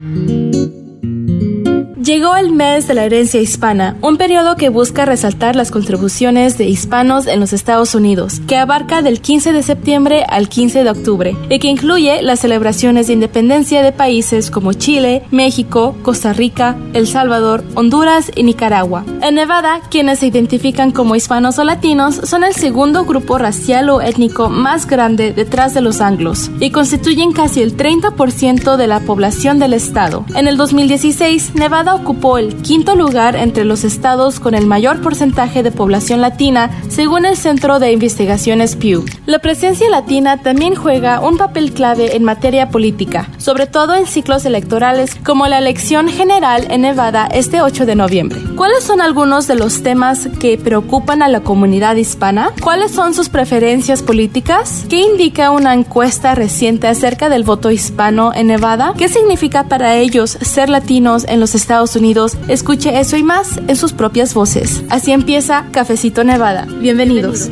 Mm-hmm. Llegó el mes de la herencia hispana, un periodo que busca resaltar las contribuciones de hispanos en los Estados Unidos, que abarca del 15 de septiembre al 15 de octubre y que incluye las celebraciones de independencia de países como Chile, México, Costa Rica, El Salvador, Honduras y Nicaragua. En Nevada, quienes se identifican como hispanos o latinos son el segundo grupo racial o étnico más grande detrás de los anglos y constituyen casi el 30% de la población del estado. En el 2016, Nevada ocupó el quinto lugar entre los estados con el mayor porcentaje de población latina, según el Centro de Investigaciones Pew. La presencia latina también juega un papel clave en materia política, sobre todo en ciclos electorales como la elección general en Nevada este 8 de noviembre. ¿Cuáles son algunos de los temas que preocupan a la comunidad hispana? ¿Cuáles son sus preferencias políticas? ¿Qué indica una encuesta reciente acerca del voto hispano en Nevada? ¿Qué significa para ellos ser latinos en los Estados Unidos, escuche eso y más en sus propias voces. Así empieza Cafecito Nevada. Bienvenidos.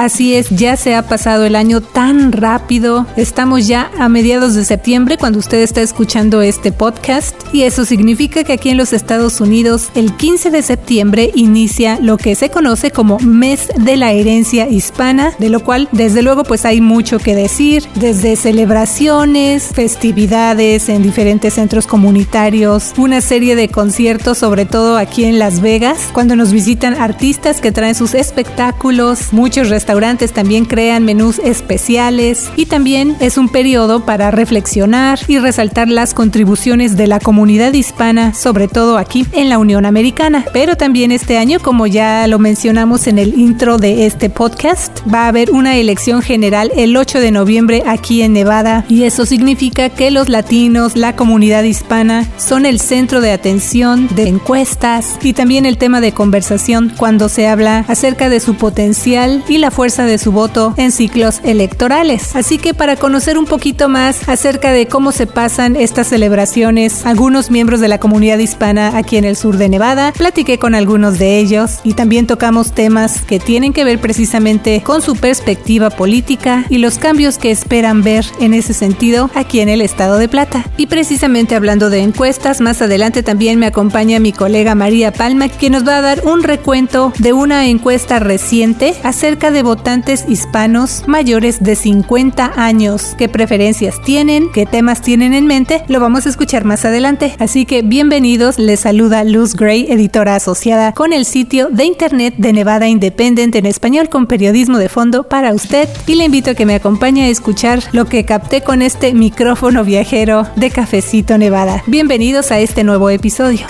Así es, ya se ha pasado el año tan rápido. Estamos ya a mediados de septiembre cuando usted está escuchando este podcast y eso significa que aquí en los Estados Unidos el 15 de septiembre inicia lo que se conoce como Mes de la Herencia Hispana, de lo cual desde luego pues hay mucho que decir, desde celebraciones, festividades en diferentes centros comunitarios, una serie de conciertos sobre todo aquí en Las Vegas, cuando nos visitan artistas que traen sus espectáculos, muchos restaurantes restaurantes también crean menús especiales y también es un periodo para reflexionar y resaltar las contribuciones de la comunidad hispana, sobre todo aquí en la Unión Americana. Pero también este año, como ya lo mencionamos en el intro de este podcast, va a haber una elección general el 8 de noviembre aquí en Nevada y eso significa que los latinos, la comunidad hispana, son el centro de atención de encuestas y también el tema de conversación cuando se habla acerca de su potencial y la fuerza de su voto en ciclos electorales. Así que para conocer un poquito más acerca de cómo se pasan estas celebraciones, algunos miembros de la comunidad hispana aquí en el sur de Nevada, platiqué con algunos de ellos y también tocamos temas que tienen que ver precisamente con su perspectiva política y los cambios que esperan ver en ese sentido aquí en el estado de Plata. Y precisamente hablando de encuestas, más adelante también me acompaña mi colega María Palma, que nos va a dar un recuento de una encuesta reciente acerca de votantes hispanos mayores de 50 años. ¿Qué preferencias tienen? ¿Qué temas tienen en mente? Lo vamos a escuchar más adelante. Así que bienvenidos, les saluda Luz Gray, editora asociada con el sitio de internet de Nevada Independent en español con periodismo de fondo para usted y le invito a que me acompañe a escuchar lo que capté con este micrófono viajero de Cafecito Nevada. Bienvenidos a este nuevo episodio.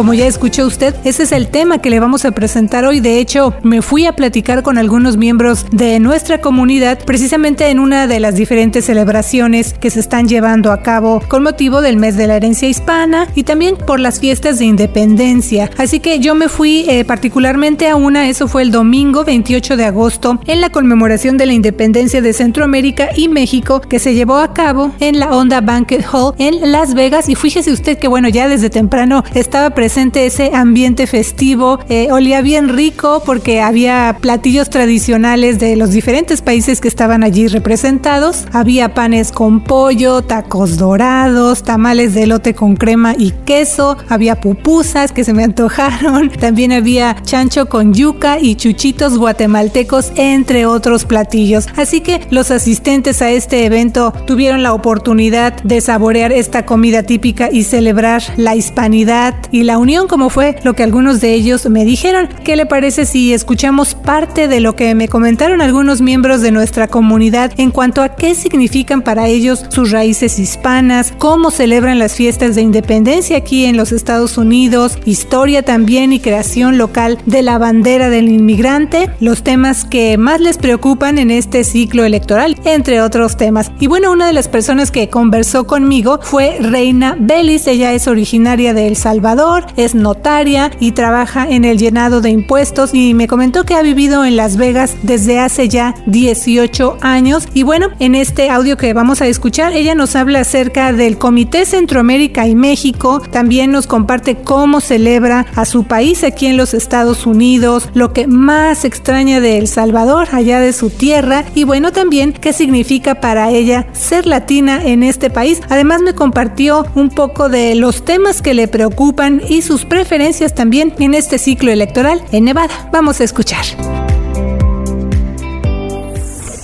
Como ya escuchó usted, ese es el tema que le vamos a presentar hoy. De hecho, me fui a platicar con algunos miembros de nuestra comunidad precisamente en una de las diferentes celebraciones que se están llevando a cabo con motivo del mes de la herencia hispana y también por las fiestas de independencia. Así que yo me fui eh, particularmente a una, eso fue el domingo 28 de agosto, en la conmemoración de la independencia de Centroamérica y México que se llevó a cabo en la Honda Banquet Hall en Las Vegas. Y fíjese usted que bueno, ya desde temprano estaba presente ese ambiente festivo. Eh, olía bien rico porque había platillos tradicionales de los diferentes países que estaban allí representados. Había panes con pollo, tacos dorados, tamales de elote con crema y queso. Había pupusas que se me antojaron. También había chancho con yuca y chuchitos guatemaltecos, entre otros platillos. Así que los asistentes a este evento tuvieron la oportunidad de saborear esta comida típica y celebrar la hispanidad y la unión, como fue lo que algunos de ellos me dijeron. ¿Qué le parece si escuchamos parte de lo que me comentaron algunos miembros de nuestra comunidad en cuanto a qué significan para ellos sus raíces hispanas, cómo celebran las fiestas de independencia aquí en los Estados Unidos, historia también y creación local de la bandera del inmigrante, los temas que más les preocupan en este ciclo electoral, entre otros temas. Y bueno, una de las personas que conversó conmigo fue Reina Belis, ella es originaria de El Salvador, es notaria y trabaja en el llenado de impuestos y me comentó que ha vivido en Las Vegas desde hace ya 18 años. Y bueno, en este audio que vamos a escuchar, ella nos habla acerca del Comité Centroamérica y México, también nos comparte cómo celebra a su país aquí en los Estados Unidos, lo que más extraña de El Salvador, allá de su tierra, y bueno, también qué significa para ella ser latina en este país. Además me compartió un poco de los temas que le preocupan y sus preferencias también en este ciclo electoral en Nevada. Vamos a escuchar.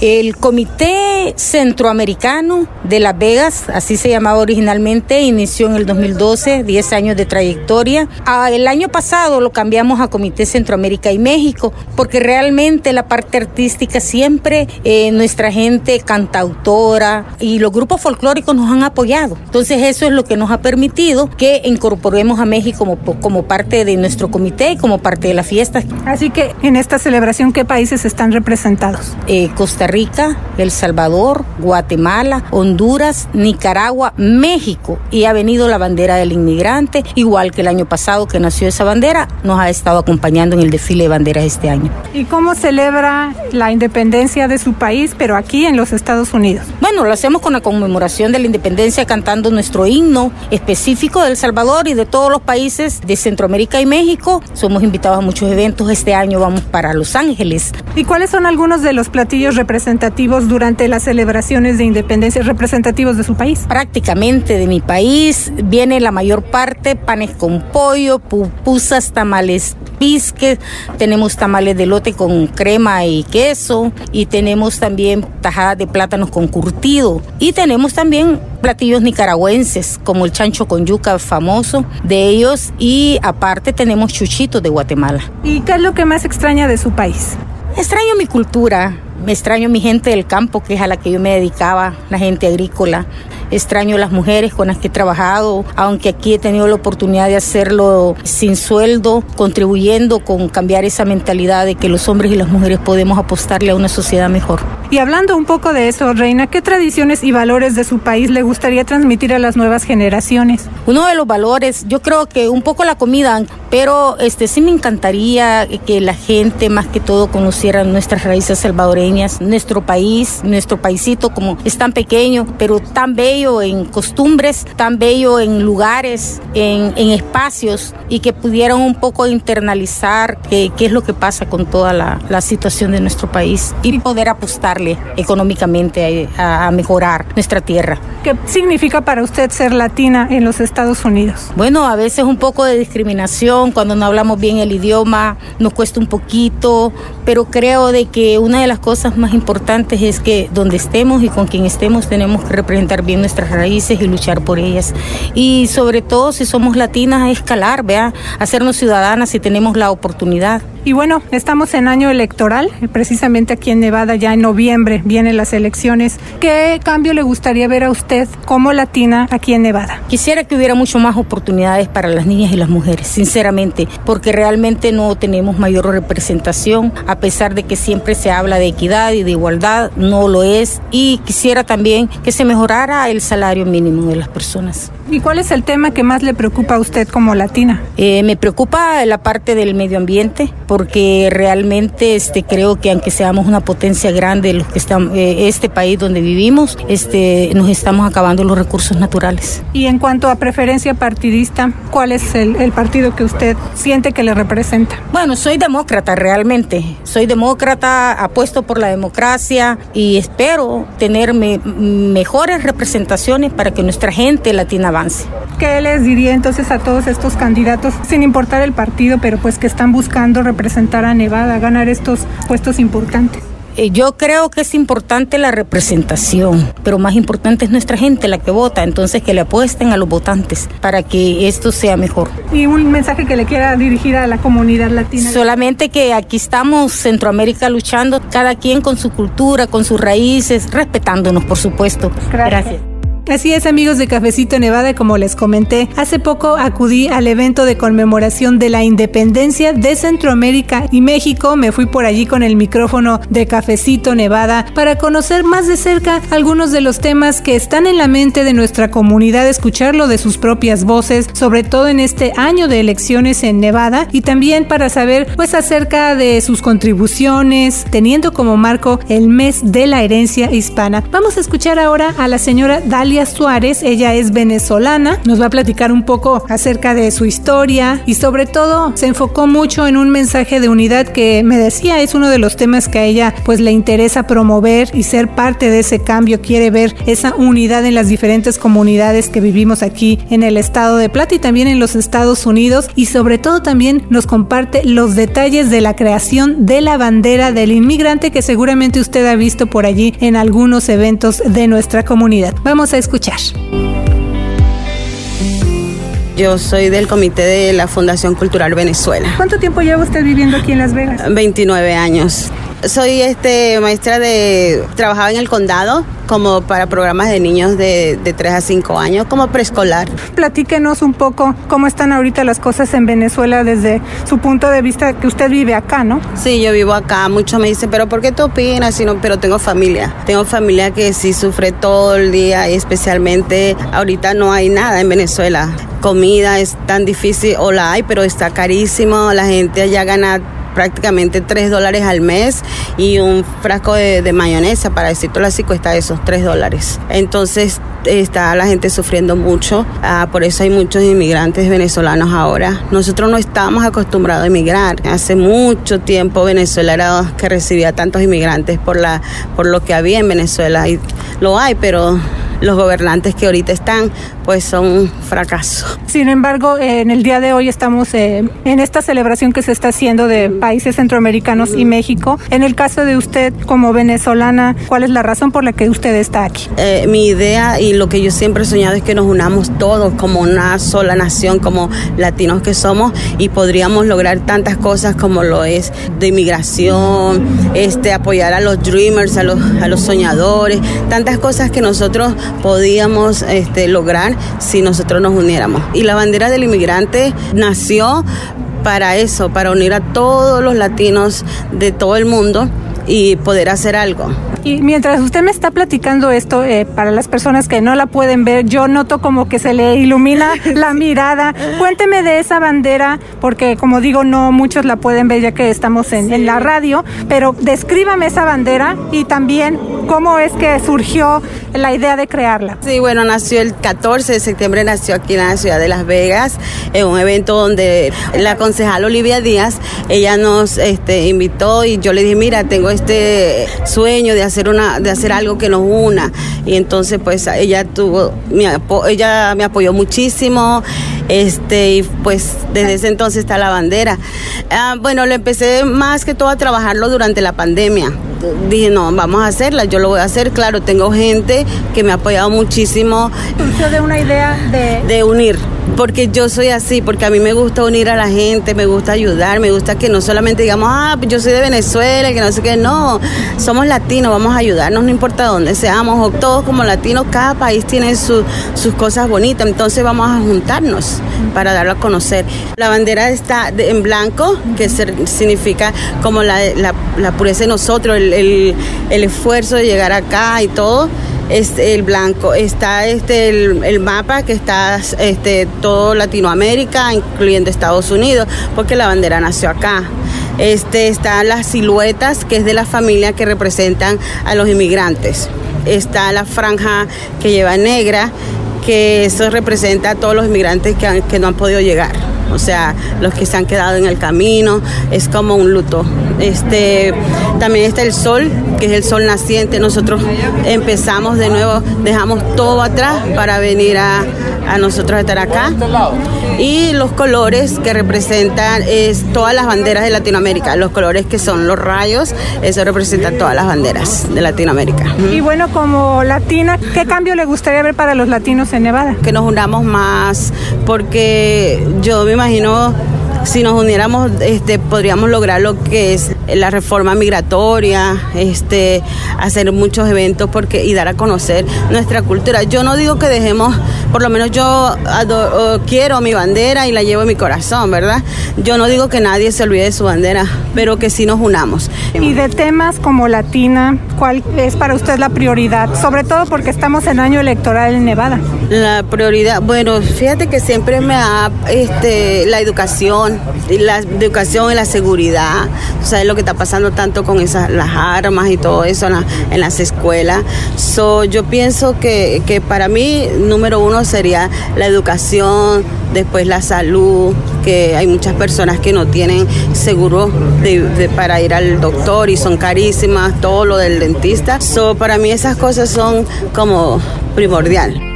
El Comité Centroamericano de Las Vegas, así se llamaba originalmente, inició en el 2012, 10 años de trayectoria. Ah, el año pasado lo cambiamos a Comité Centroamérica y México, porque realmente la parte artística siempre eh, nuestra gente cantautora y los grupos folclóricos nos han apoyado. Entonces eso es lo que nos ha permitido que incorporemos a México como, como parte de nuestro comité y como parte de la fiesta. Así que en esta celebración, ¿qué países están representados? Eh, Costa Rica, El Salvador, Guatemala, Honduras, Nicaragua, México y ha venido la bandera del inmigrante, igual que el año pasado que nació esa bandera, nos ha estado acompañando en el desfile de banderas este año. ¿Y cómo celebra la independencia de su país, pero aquí en los Estados Unidos? Bueno, lo hacemos con la conmemoración de la independencia cantando nuestro himno específico de El Salvador y de todos los países de Centroamérica y México. Somos invitados a muchos eventos. Este año vamos para Los Ángeles. ¿Y cuáles son algunos de los platillos representativos? Representativos durante las celebraciones de independencia, representativos de su país? Prácticamente de mi país viene la mayor parte, panes con pollo, pupusas, tamales pisques, tenemos tamales de lote con crema y queso y tenemos también tajadas de plátanos con curtido y tenemos también platillos nicaragüenses como el chancho con yuca famoso de ellos y aparte tenemos chuchitos de Guatemala. ¿Y qué es lo que más extraña de su país? Extraño mi cultura, me extraño mi gente del campo, que es a la que yo me dedicaba, la gente agrícola. Extraño las mujeres con las que he trabajado, aunque aquí he tenido la oportunidad de hacerlo sin sueldo, contribuyendo con cambiar esa mentalidad de que los hombres y las mujeres podemos apostarle a una sociedad mejor. Y hablando un poco de eso, Reina, ¿qué tradiciones y valores de su país le gustaría transmitir a las nuevas generaciones? Uno de los valores, yo creo que un poco la comida, pero este sí me encantaría que la gente más que todo conociera nuestras raíces salvadoreñas, nuestro país, nuestro paisito como es tan pequeño, pero tan bello en costumbres, tan bello en lugares, en, espacios y que pudieran un poco internalizar qué, es lo que pasa con toda la, situación de nuestro país y poder apostarle económicamente a, a mejorar nuestra tierra. ¿Qué significa para usted ser latina en los Estados Unidos? Bueno, a veces un poco de discriminación, cuando no hablamos bien el idioma, nos cuesta un poquito, pero creo de que una de las cosas más importantes es que donde estemos y con quien estemos tenemos que representar bien nuestras raíces y luchar por ellas. Y sobre todo si somos latinas, escalar, vea, hacernos ciudadanas si tenemos la oportunidad. Y bueno, estamos en año electoral, precisamente aquí en Nevada ya en noviembre vienen las elecciones. ¿Qué cambio le gustaría ver a usted como latina aquí en Nevada? Quisiera que hubiera mucho más oportunidades para las niñas y las mujeres, sinceramente, porque realmente no tenemos mayor representación, a pesar de que siempre se habla de equidad y de igualdad, no lo es. Y quisiera también que se mejorara el salario mínimo de las personas. ¿Y cuál es el tema que más le preocupa a usted como latina? Eh, me preocupa la parte del medio ambiente, porque realmente este, creo que aunque seamos una potencia grande, los que estamos, eh, este país donde vivimos, este, nos estamos acabando los recursos naturales. Y en cuanto a preferencia partidista, ¿cuál es el, el partido que usted siente que le representa? Bueno, soy demócrata realmente. Soy demócrata, apuesto por la democracia y espero tener me, mejores representaciones para que nuestra gente latina avance. ¿Qué les diría entonces a todos estos candidatos, sin importar el partido, pero pues que están buscando representar a Nevada, ganar estos puestos importantes? Yo creo que es importante la representación, pero más importante es nuestra gente la que vota, entonces que le apuesten a los votantes para que esto sea mejor. ¿Y un mensaje que le quiera dirigir a la comunidad latina? Solamente que aquí estamos, Centroamérica, luchando, cada quien con su cultura, con sus raíces, respetándonos, por supuesto. Gracias. Gracias. Así es amigos de Cafecito Nevada, como les comenté, hace poco acudí al evento de conmemoración de la independencia de Centroamérica y México. Me fui por allí con el micrófono de Cafecito Nevada para conocer más de cerca algunos de los temas que están en la mente de nuestra comunidad, escucharlo de sus propias voces, sobre todo en este año de elecciones en Nevada y también para saber pues acerca de sus contribuciones, teniendo como marco el mes de la herencia hispana. Vamos a escuchar ahora a la señora Dalia Suárez, ella es venezolana, nos va a platicar un poco acerca de su historia y sobre todo se enfocó mucho en un mensaje de unidad que me decía es uno de los temas que a ella pues le interesa promover y ser parte de ese cambio, quiere ver esa unidad en las diferentes comunidades que vivimos aquí en el estado de Plata y también en los Estados Unidos y sobre todo también nos comparte los detalles de la creación de la bandera del inmigrante que seguramente usted ha visto por allí en algunos eventos de nuestra comunidad. Vamos a escuchar escuchar. Yo soy del comité de la Fundación Cultural Venezuela. ¿Cuánto tiempo lleva usted viviendo aquí en Las Vegas? 29 años. Soy este maestra de trabajaba en el condado como para programas de niños de, de 3 a 5 años, como preescolar. Platíquenos un poco cómo están ahorita las cosas en Venezuela desde su punto de vista que usted vive acá, ¿no? Sí, yo vivo acá. Muchos me dicen, pero ¿por qué tú opinas? Si no, pero tengo familia. Tengo familia que sí sufre todo el día y especialmente ahorita no hay nada en Venezuela. Comida es tan difícil, o la hay, pero está carísimo. La gente allá gana prácticamente 3 dólares al mes y un frasco de, de mayonesa, para decirlo así, cuesta esos 3 dólares. Entonces está la gente sufriendo mucho, ah, por eso hay muchos inmigrantes venezolanos ahora. Nosotros no estábamos acostumbrados a emigrar. Hace mucho tiempo Venezuela era que recibía tantos inmigrantes por, la, por lo que había en Venezuela. Y lo hay, pero los gobernantes que ahorita están, pues son un fracaso. Sin embargo, en el día de hoy estamos eh, en esta celebración que se está haciendo de países centroamericanos y México. En el caso de usted como venezolana, ¿cuál es la razón por la que usted está aquí? Eh, mi idea y lo que yo siempre he soñado es que nos unamos todos como una sola nación, como latinos que somos, y podríamos lograr tantas cosas como lo es de inmigración, este, apoyar a los dreamers, a los, a los soñadores, tantas cosas que nosotros podíamos este, lograr si nosotros nos uniéramos. Y la bandera del inmigrante nació para eso, para unir a todos los latinos de todo el mundo y poder hacer algo. Y mientras usted me está platicando esto, eh, para las personas que no la pueden ver, yo noto como que se le ilumina la mirada. Cuénteme de esa bandera, porque como digo, no muchos la pueden ver ya que estamos en, en la radio, pero descríbame esa bandera y también cómo es que surgió la idea de crearla. Sí, bueno, nació el 14 de septiembre, nació aquí en la ciudad de Las Vegas, en un evento donde la concejal Olivia Díaz, ella nos este, invitó y yo le dije, mira, tengo este sueño de hacer una, de hacer algo que nos una. Y entonces pues ella tuvo, mi apo- ella me apoyó muchísimo, este, y pues desde ese entonces está la bandera. Ah, bueno, le empecé más que todo a trabajarlo durante la pandemia. Dije, no, vamos a hacerla, yo lo voy a hacer, claro, tengo gente que me ha apoyado muchísimo Surgió de una idea de... de unir, porque yo soy así, porque a mí me gusta unir a la gente, me gusta ayudar, me gusta que no solamente digamos, ah, pues yo soy de Venezuela, que no sé qué, no, somos latinos, vamos a ayudarnos, no importa dónde seamos, o todos como latinos, cada país tiene su- sus cosas bonitas, entonces vamos a juntarnos para darlo a conocer. La bandera está de- en blanco, que ser- significa como la, la- la pureza de nosotros, el, el- el esfuerzo de llegar acá y todo es el blanco. Está este el, el mapa que está este todo Latinoamérica, incluyendo Estados Unidos, porque la bandera nació acá. Este están las siluetas que es de la familia que representan a los inmigrantes. Está la franja que lleva negra, que eso representa a todos los inmigrantes que, han- que no han podido llegar. O sea, los que se han quedado en el camino, es como un luto. Este, también está el sol, que es el sol naciente. Nosotros empezamos de nuevo, dejamos todo atrás para venir a, a nosotros estar acá. Y los colores que representan es todas las banderas de Latinoamérica. Los colores que son los rayos, eso representa todas las banderas de Latinoamérica. Y bueno, como latina, ¿qué cambio le gustaría ver para los latinos en Nevada? que nos unamos más, porque yo me imagino si nos uniéramos, este, podríamos lograr lo que es la reforma migratoria, este, hacer muchos eventos porque, y dar a conocer nuestra cultura. Yo no digo que dejemos, por lo menos yo quiero mi bandera y la llevo en mi corazón, ¿verdad? Yo no digo que nadie se olvide de su bandera, pero que sí nos unamos. Y de temas como Latina, ¿cuál es para usted la prioridad? Sobre todo porque estamos en año electoral en Nevada. La prioridad, bueno, fíjate que siempre me ha este, la educación, la educación y la seguridad. ¿Sabes lo que está pasando tanto con esas las armas y todo eso en, las escuelas? So, yo pienso que, que para mí, número uno sería la educación, después la salud, que hay muchas personas que no tienen seguro para ir al doctor y son carísimas, todo lo del dentista. So, para mí esas cosas son como primordial.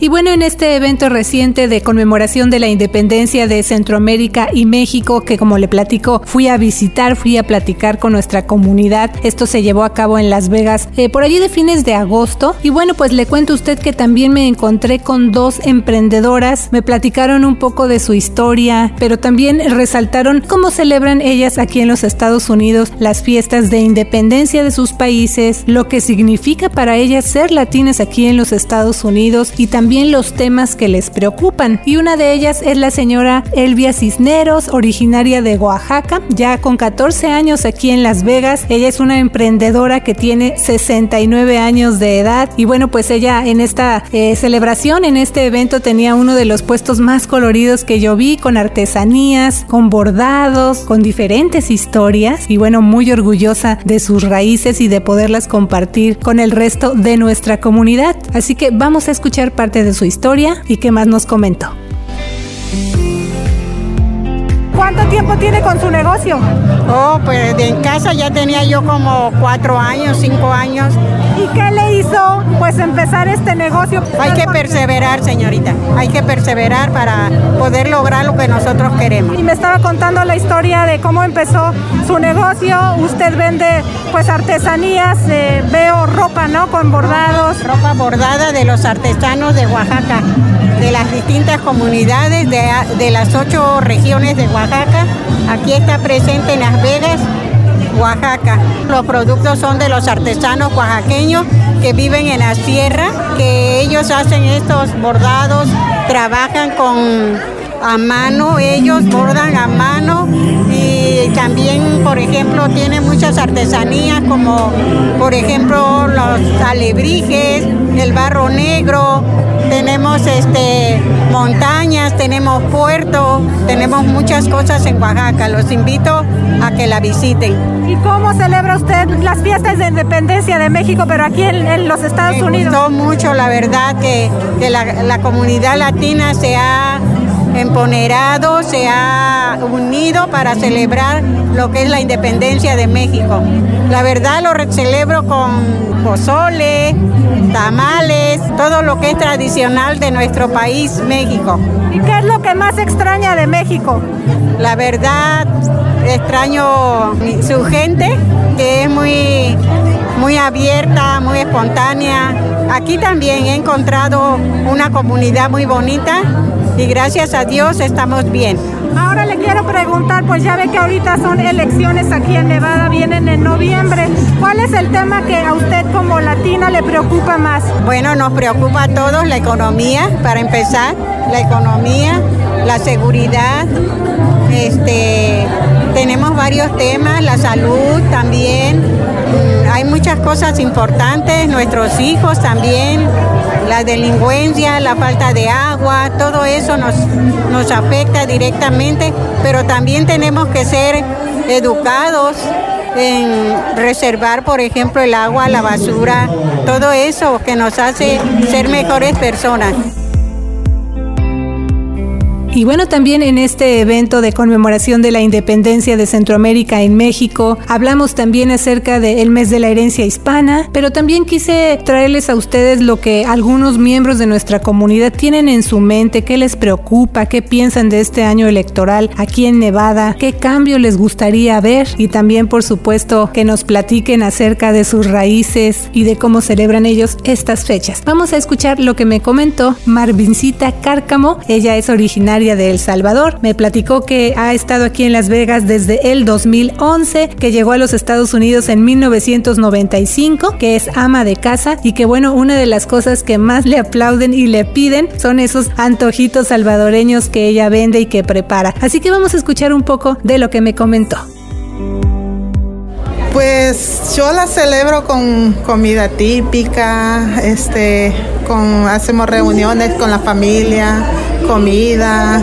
Y bueno, en este evento reciente de conmemoración de la independencia de Centroamérica y México, que como le platico, fui a visitar, fui a platicar con nuestra comunidad. Esto se llevó a cabo en Las Vegas eh, por allí de fines de agosto. Y bueno, pues le cuento a usted que también me encontré con dos emprendedoras. Me platicaron un poco de su historia, pero también resaltaron cómo celebran ellas aquí en los Estados Unidos las fiestas de independencia de sus países, lo que significa para ellas ser latinas aquí en los Estados Unidos y también los temas que les preocupan. Y una de ellas es la señora Elvia Cisneros, originaria de Oaxaca, ya con 14 años aquí en Las Vegas. Ella es una emprendedora que tiene 69 años de edad. Y bueno, pues ella en esta eh, celebración, en este evento, tenía uno de los puestos más coloridos que yo vi, con artesanías, con bordados, con diferentes historias. Y bueno, muy orgullosa de sus raíces y de poderlas compartir con el resto de nuestra comunidad. Así que vamos a escuchar parte de su historia y qué más nos comentó. ¿Cuánto tiempo tiene con su negocio? Oh, pues en casa ya tenía yo como cuatro años, cinco años. ¿Y qué le hizo pues empezar este negocio? Hay que perseverar, señorita. Hay que perseverar para poder lograr lo que nosotros queremos. Y me estaba contando la historia de cómo empezó su negocio. Usted vende pues artesanías, eh, veo ropa, ¿no? Con bordados. Ropa bordada de los artesanos de Oaxaca de las distintas comunidades de, de las ocho regiones de Oaxaca. Aquí está presente en Las Vegas, Oaxaca. Los productos son de los artesanos oaxaqueños que viven en la sierra, que ellos hacen estos bordados, trabajan con a mano, ellos bordan a mano y también, por ejemplo, tienen muchas artesanías como, por ejemplo, los alebrijes, el barro negro, tenemos este montañas, tenemos puerto, tenemos muchas cosas en Oaxaca. Los invito a que la visiten. ¿Y cómo celebra usted las fiestas de independencia de México, pero aquí en, los Estados Me Unidos? Gustó mucho, la verdad, que, la, la comunidad latina se ha emponerado, se ha unido para celebrar lo que es la independencia de México. La verdad lo celebro con pozole, tamales, todo lo que es tradicional de nuestro país, México. ¿Y qué es lo que más extraña de México? La verdad, extraño su gente, que es muy, muy abierta, muy espontánea. Aquí también he encontrado una comunidad muy bonita y gracias a Dios estamos bien. Ahora le quiero preguntar, pues ya ve que ahorita son elecciones aquí en Nevada, vienen en noviembre. ¿Cuál es el tema que a usted como latina le preocupa más? Bueno, nos preocupa a todos la economía, para empezar, la economía, la seguridad, este, tenemos varios temas, la salud también, mm, hay muchas cosas importantes, nuestros hijos también, la delincuencia, la falta de agua, todo eso nos, nos afecta directamente, pero también tenemos que ser educados en reservar, por ejemplo, el agua, la basura, todo eso que nos hace ser mejores personas. Y bueno, también en este evento de conmemoración de la independencia de Centroamérica en México, hablamos también acerca del mes de la herencia hispana, pero también quise traerles a ustedes lo que algunos miembros de nuestra comunidad tienen en su mente, qué les preocupa, qué piensan de este año electoral aquí en Nevada, qué cambio les gustaría ver y también, por supuesto, que nos platiquen acerca de sus raíces y de cómo celebran ellos estas fechas. Vamos a escuchar lo que me comentó Marvincita Cárcamo, ella es originaria de El Salvador. Me platicó que ha estado aquí en Las Vegas desde el 2011, que llegó a los Estados Unidos en 1995, que es ama de casa y que bueno, una de las cosas que más le aplauden y le piden son esos antojitos salvadoreños que ella vende y que prepara. Así que vamos a escuchar un poco de lo que me comentó. Pues yo la celebro con comida típica, este, con hacemos reuniones con la familia, comida.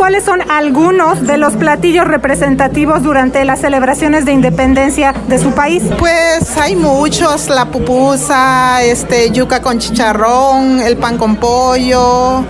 ¿Cuáles son algunos de los platillos representativos durante las celebraciones de independencia de su país? Pues hay muchos, la pupusa, este, yuca con chicharrón, el pan con pollo, uh,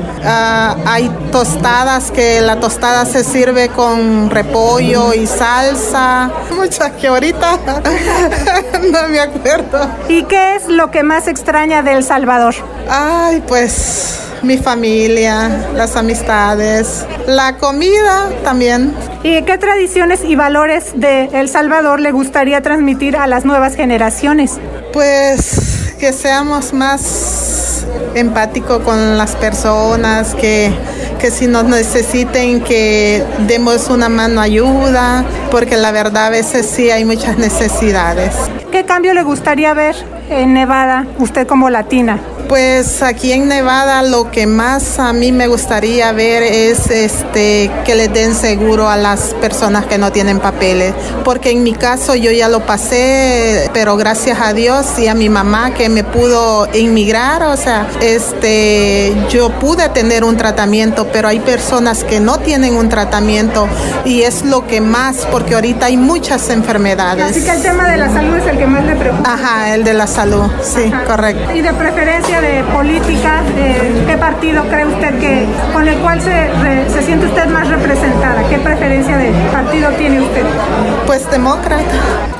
hay tostadas que la tostada se sirve con repollo y salsa. Muchas que ahorita no me acuerdo. ¿Y qué es lo que más extraña de El Salvador? Ay, pues mi familia, las amistades, la comida también. ¿Y qué tradiciones y valores de El Salvador le gustaría transmitir a las nuevas generaciones? Pues que seamos más empáticos con las personas, que, que si nos necesiten que demos una mano ayuda, porque la verdad a veces sí hay muchas necesidades. ¿Qué cambio le gustaría ver en Nevada, usted como latina? Pues aquí en Nevada lo que más a mí me gustaría ver es este que le den seguro a las personas que no tienen papeles, porque en mi caso yo ya lo pasé, pero gracias a Dios y a mi mamá que me pudo inmigrar, o sea, este yo pude tener un tratamiento, pero hay personas que no tienen un tratamiento y es lo que más porque ahorita hay muchas enfermedades. Así que el tema de la salud es el que más le preocupa. Ajá, el de la salud, sí, correcto. Y de preferencia de política, de ¿qué partido cree usted que con el cual se, se siente usted más representada? ¿Qué preferencia de partido tiene usted? Pues demócrata.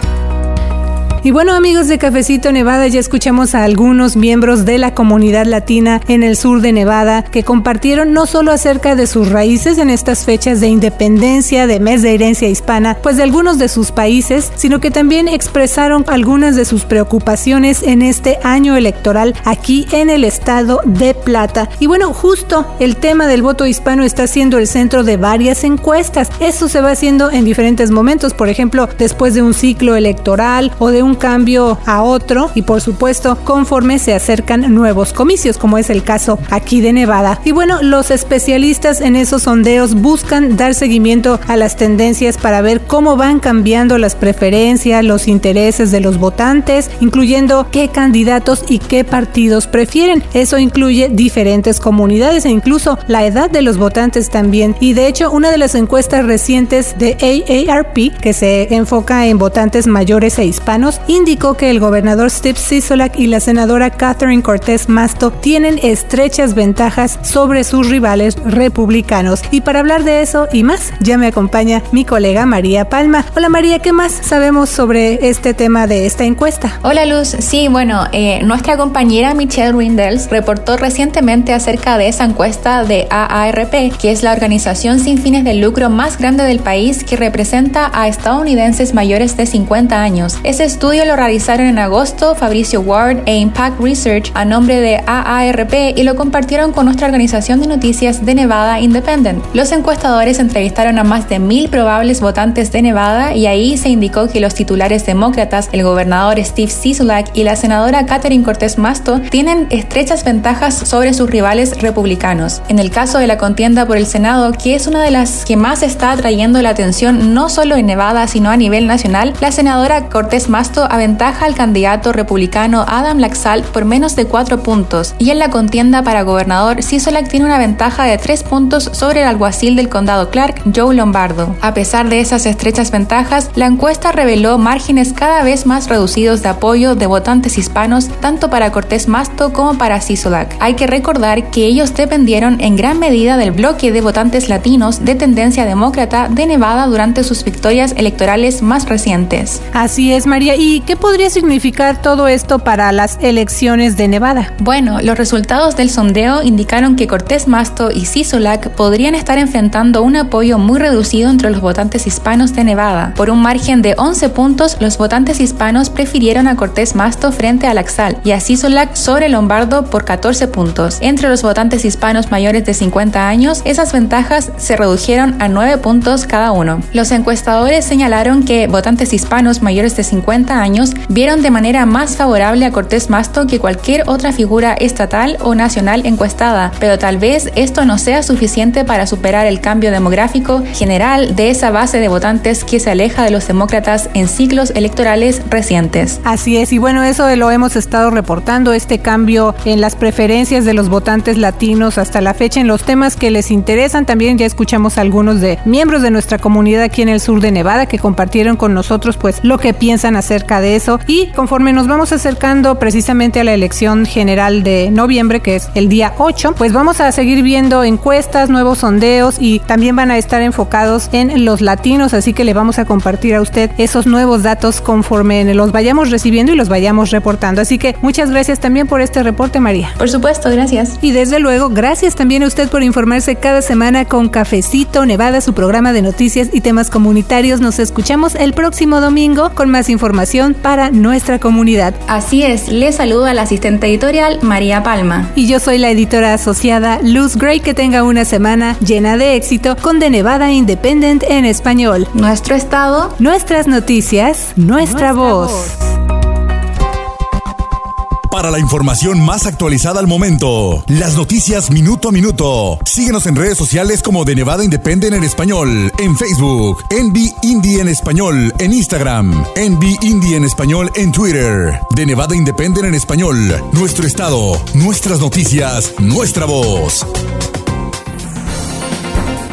Y bueno amigos de Cafecito Nevada, ya escuchamos a algunos miembros de la comunidad latina en el sur de Nevada que compartieron no solo acerca de sus raíces en estas fechas de independencia, de mes de herencia hispana, pues de algunos de sus países, sino que también expresaron algunas de sus preocupaciones en este año electoral aquí en el estado de Plata. Y bueno, justo el tema del voto hispano está siendo el centro de varias encuestas. Eso se va haciendo en diferentes momentos, por ejemplo, después de un ciclo electoral o de un cambio a otro y por supuesto conforme se acercan nuevos comicios como es el caso aquí de Nevada. Y bueno, los especialistas en esos sondeos buscan dar seguimiento a las tendencias para ver cómo van cambiando las preferencias, los intereses de los votantes, incluyendo qué candidatos y qué partidos prefieren. Eso incluye diferentes comunidades e incluso la edad de los votantes también. Y de hecho, una de las encuestas recientes de AARP, que se enfoca en votantes mayores e hispanos, indicó que el gobernador Steve Sisolak y la senadora Catherine Cortés Masto tienen estrechas ventajas sobre sus rivales republicanos. Y para hablar de eso y más, ya me acompaña mi colega María Palma. Hola María, ¿qué más sabemos sobre este tema de esta encuesta? Hola Luz, sí, bueno, eh, nuestra compañera Michelle Rindels reportó recientemente acerca de esa encuesta de AARP, que es la organización sin fines de lucro más grande del país que representa a estadounidenses mayores de 50 años. Ese estudio lo realizaron en agosto Fabricio Ward e Impact Research a nombre de AARP y lo compartieron con nuestra organización de noticias de Nevada Independent. Los encuestadores entrevistaron a más de mil probables votantes de Nevada y ahí se indicó que los titulares demócratas, el gobernador Steve Sisolak y la senadora Catherine Cortés Masto, tienen estrechas ventajas sobre sus rivales republicanos. En el caso de la contienda por el Senado, que es una de las que más está atrayendo la atención no solo en Nevada, sino a nivel nacional, la senadora Cortés Masto aventaja al candidato republicano Adam Laxalt por menos de cuatro puntos, y en la contienda para gobernador, Sisolak tiene una ventaja de tres puntos sobre el alguacil del condado Clark, Joe Lombardo. A pesar de esas estrechas ventajas, la encuesta reveló márgenes cada vez más reducidos de apoyo de votantes hispanos tanto para Cortés Masto como para Sisolak. Hay que recordar que ellos dependieron en gran medida del bloque de votantes latinos de tendencia demócrata de Nevada durante sus victorias electorales más recientes. Así es, María. Y ¿Y qué podría significar todo esto para las elecciones de Nevada? Bueno, los resultados del sondeo indicaron que Cortés Masto y Sisolak podrían estar enfrentando un apoyo muy reducido entre los votantes hispanos de Nevada. Por un margen de 11 puntos, los votantes hispanos prefirieron a Cortés Masto frente a Laxal y a Sisolak sobre Lombardo por 14 puntos. Entre los votantes hispanos mayores de 50 años, esas ventajas se redujeron a 9 puntos cada uno. Los encuestadores señalaron que votantes hispanos mayores de 50 años vieron de manera más favorable a Cortés Masto que cualquier otra figura estatal o nacional encuestada, pero tal vez esto no sea suficiente para superar el cambio demográfico general de esa base de votantes que se aleja de los demócratas en ciclos electorales recientes. Así es, y bueno, eso lo hemos estado reportando, este cambio en las preferencias de los votantes latinos hasta la fecha en los temas que les interesan. También ya escuchamos a algunos de miembros de nuestra comunidad aquí en el sur de Nevada que compartieron con nosotros pues lo que piensan acerca de eso. Y conforme nos vamos acercando precisamente a la elección general de noviembre que es el día 8 pues vamos a seguir viendo encuestas, nuevos sondeos y también van a estar enfocados en los latinos. Así que le vamos a compartir a usted esos nuevos datos conforme los vayamos recibiendo y los vayamos reportando. Así que muchas gracias también por este reporte María. Por supuesto, gracias. Y desde luego gracias también a usted por informarse cada semana con Cafecito Nevada su programa de noticias y temas comunitarios. Nos escuchamos el próximo domingo con más información para nuestra comunidad. Así es, le saludo a la asistente editorial María Palma. Y yo soy la editora asociada Luz Gray. Que tenga una semana llena de éxito con The Nevada Independent en español. Nuestro estado, nuestras noticias, nuestra, voz. Para la información más actualizada al momento, las noticias minuto a minuto. Síguenos en redes sociales como de Nevada Independent en español, en Facebook, Envy Indie en español, en Instagram, Envy Indie en español en Twitter, de Nevada Independent en español, nuestro estado, nuestras noticias, nuestra voz.